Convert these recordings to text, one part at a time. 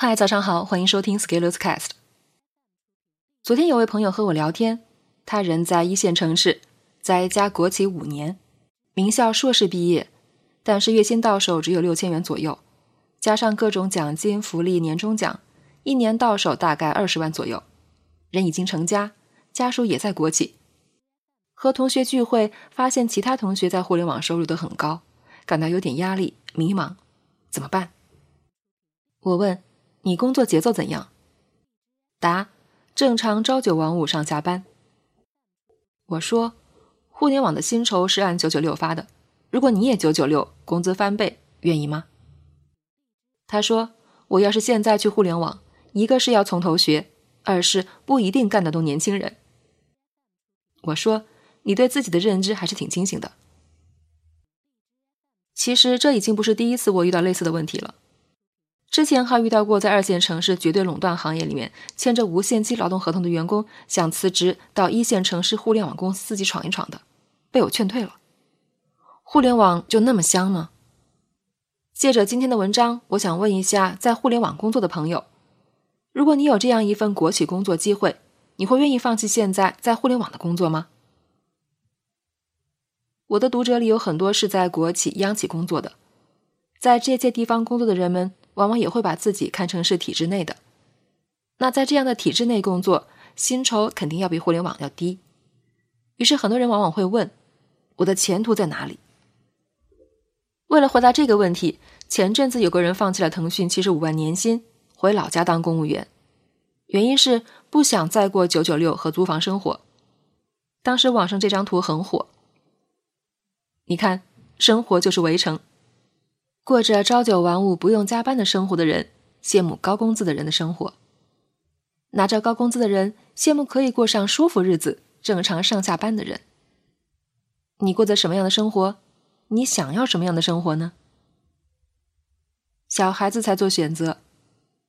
嗨，早上好，欢迎收听 Scaleus Cast。昨天有位朋友和我聊天，他人在一线城市，在一家国企五年，名校硕士毕业，但是月薪到手只有六千元左右，加上各种奖金、福利、年终奖，一年到手大概二十万左右。人已经成家，家属也在国企。和同学聚会，发现其他同学在互联网收入都很高，感到有点压力、迷茫，怎么办？我问。你工作节奏怎样？答：正常朝九晚五上下班。我说，互联网的薪酬是按九九六发的，如果你也九九六，工资翻倍，愿意吗？他说，我要是现在去互联网，一个是要从头学，二是不一定干得动年轻人。我说，你对自己的认知还是挺清醒的。其实这已经不是第一次我遇到类似的问题了。之前还遇到过在二线城市绝对垄断行业里面签着无限期劳动合同的员工想辞职到一线城市互联网公司自己闯一闯的，被我劝退了。互联网就那么香吗？借着今天的文章，我想问一下在互联网工作的朋友：如果你有这样一份国企工作机会，你会愿意放弃现在在互联网的工作吗？我的读者里有很多是在国企、央企工作的，在这些地方工作的人们。往往也会把自己看成是体制内的，那在这样的体制内工作，薪酬肯定要比互联网要低。于是很多人往往会问：我的前途在哪里？为了回答这个问题，前阵子有个人放弃了腾讯七十五万年薪，回老家当公务员，原因是不想再过九九六和租房生活。当时网上这张图很火，你看，生活就是围城。过着朝九晚五、不用加班的生活的人，羡慕高工资的人的生活；拿着高工资的人，羡慕可以过上舒服日子、正常上下班的人。你过着什么样的生活？你想要什么样的生活呢？小孩子才做选择，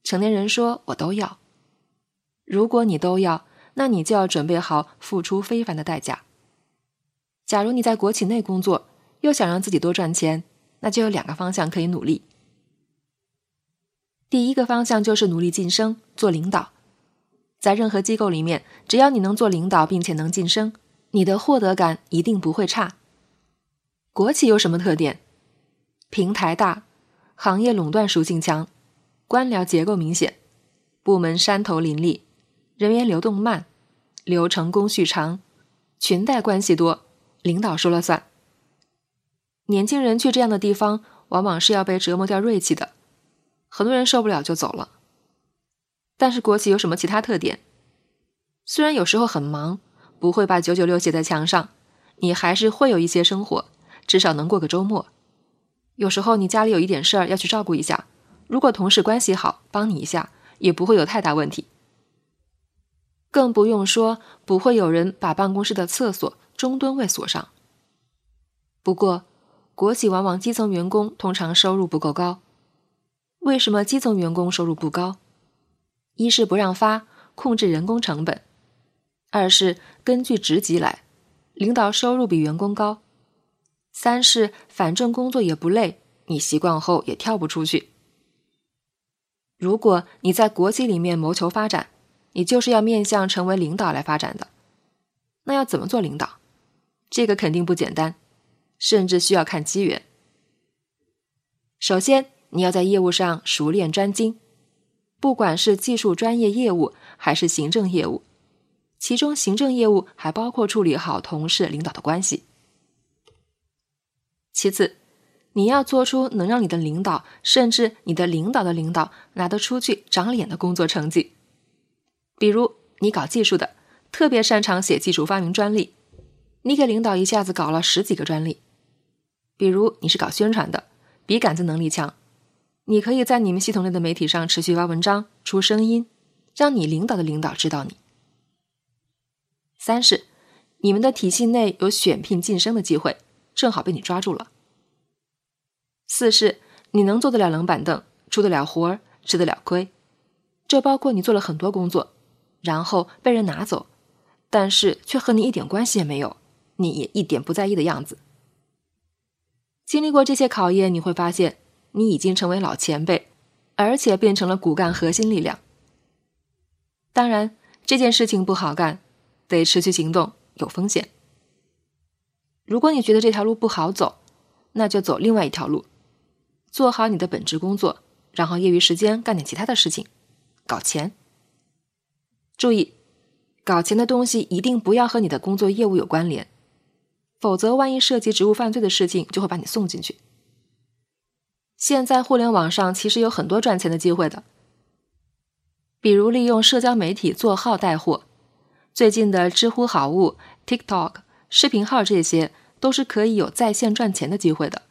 成年人说我都要。如果你都要，那你就要准备好付出非凡的代价。假如你在国企内工作，又想让自己多赚钱。那就有两个方向可以努力。第一个方向就是努力晋升，做领导。在任何机构里面，只要你能做领导，并且能晋升，你的获得感一定不会差。国企有什么特点？平台大，行业垄断属性强，官僚结构明显，部门山头林立，人员流动慢，流程工序长，裙带关系多，领导说了算。年轻人去这样的地方，往往是要被折磨掉锐气的，很多人受不了就走了。但是国企有什么其他特点？虽然有时候很忙，不会把九九六写在墙上，你还是会有一些生活，至少能过个周末。有时候你家里有一点事儿要去照顾一下，如果同事关系好，帮你一下也不会有太大问题。更不用说不会有人把办公室的厕所中蹲位锁上。不过。国企往往基层员工通常收入不够高，为什么基层员工收入不高？一是不让发，控制人工成本；二是根据职级来，领导收入比员工高；三是反正工作也不累，你习惯后也跳不出去。如果你在国企里面谋求发展，你就是要面向成为领导来发展的，那要怎么做领导？这个肯定不简单。甚至需要看机缘。首先，你要在业务上熟练专精，不管是技术专业业务还是行政业务，其中行政业务还包括处理好同事、领导的关系。其次，你要做出能让你的领导，甚至你的领导的领导拿得出去、长脸的工作成绩。比如，你搞技术的，特别擅长写技术发明专利，你给领导一下子搞了十几个专利。比如你是搞宣传的，笔杆子能力强，你可以在你们系统内的媒体上持续发文章、出声音，让你领导的领导知道你。三是你们的体系内有选聘晋升的机会，正好被你抓住了。四是你能坐得了冷板凳，出得了活儿，吃得了亏，这包括你做了很多工作，然后被人拿走，但是却和你一点关系也没有，你也一点不在意的样子。经历过这些考验，你会发现你已经成为老前辈，而且变成了骨干核心力量。当然，这件事情不好干，得持续行动，有风险。如果你觉得这条路不好走，那就走另外一条路，做好你的本职工作，然后业余时间干点其他的事情，搞钱。注意，搞钱的东西一定不要和你的工作业务有关联，否则万一涉及职务犯罪的事情，就会把你送进去。现在互联网上其实有很多赚钱的机会的。比如利用社交媒体做号带货，最近的知乎好物、TikTok 视频号这些都是可以有在线赚钱的机会的。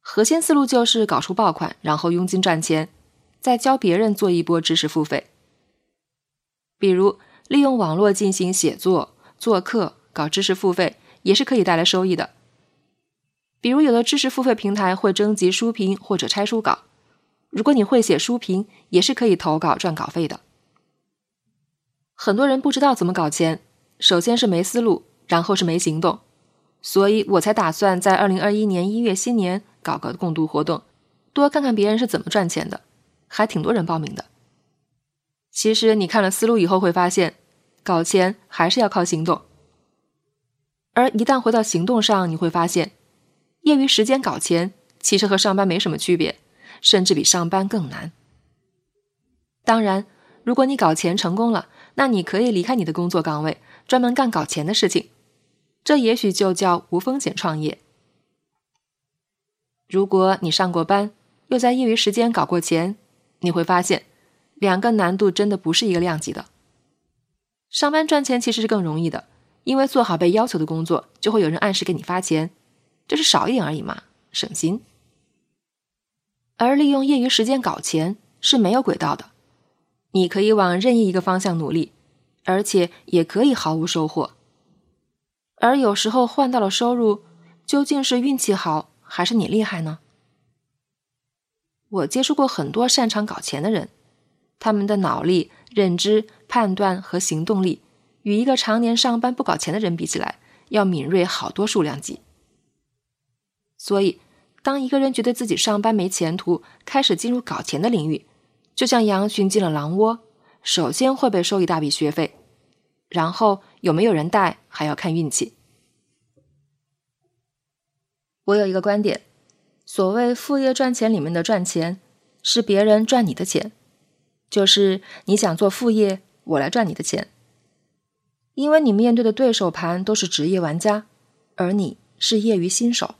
核心思路就是搞出爆款，然后佣金赚钱，再教别人做一波知识付费。比如利用网络进行写作、做课、搞知识付费，也是可以带来收益的。比如有的知识付费平台会征集书评或者拆书稿。如果你会写书评，也是可以投稿赚稿费的。很多人不知道怎么搞钱，首先是没思路，然后是没行动，所以我才打算在二零二一年一月新年搞个共读活动，多看看别人是怎么赚钱的，还挺多人报名的。其实你看了思路以后会发现，搞钱还是要靠行动，而一旦回到行动上，你会发现，业余时间搞钱其实和上班没什么区别。甚至比上班更难。当然，如果你搞钱成功了，那你可以离开你的工作岗位，专门干搞钱的事情。这也许就叫无风险创业。如果你上过班，又在业余时间搞过钱，你会发现，两个难度真的不是一个量级的。上班赚钱其实是更容易的，因为做好被要求的工作，就会有人按时给你发钱，这是少一点而已嘛，省心。而利用业余时间搞钱是没有轨道的，你可以往任意一个方向努力，而且也可以毫无收获。而有时候换到了收入，究竟是运气好还是你厉害呢？我接触过很多擅长搞钱的人，他们的脑力、认知、判断和行动力，与一个常年上班不搞钱的人比起来，要敏锐好多数量级。所以。当一个人觉得自己上班没前途，开始进入搞钱的领域，就像羊群进了狼窝，首先会被收一大笔学费，然后有没有人带还要看运气。我有一个观点，所谓副业赚钱里面的赚钱，是别人赚你的钱，就是你想做副业，我来赚你的钱，因为你面对的对手盘都是职业玩家，而你是业余新手。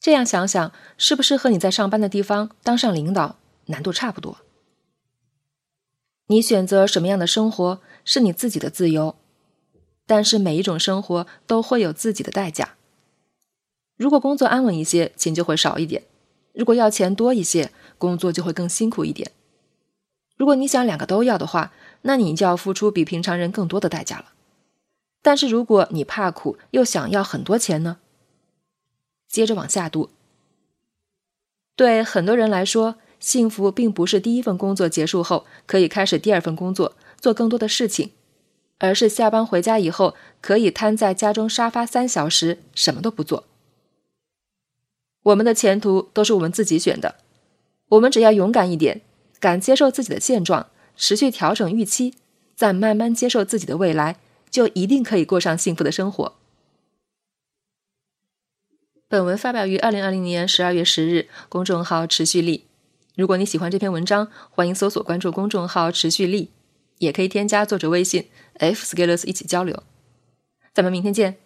这样想想，是不是和你在上班的地方当上领导难度差不多？你选择什么样的生活是你自己的自由，但是每一种生活都会有自己的代价。如果工作安稳一些，钱就会少一点；如果要钱多一些，工作就会更辛苦一点。如果你想两个都要的话，那你就要付出比平常人更多的代价了。但是如果你怕苦又想要很多钱呢？接着往下读。对很多人来说，幸福并不是第一份工作结束后可以开始第二份工作，做更多的事情，而是下班回家以后可以瘫在家中沙发三小时，什么都不做。我们的前途都是我们自己选的，我们只要勇敢一点，敢接受自己的现状，持续调整预期，再慢慢接受自己的未来，就一定可以过上幸福的生活。本文发表于二零二零年十二月十日，公众号持续力。如果你喜欢这篇文章，欢迎搜索关注公众号持续力，也可以添加作者微信 f scalers 一起交流。咱们明天见。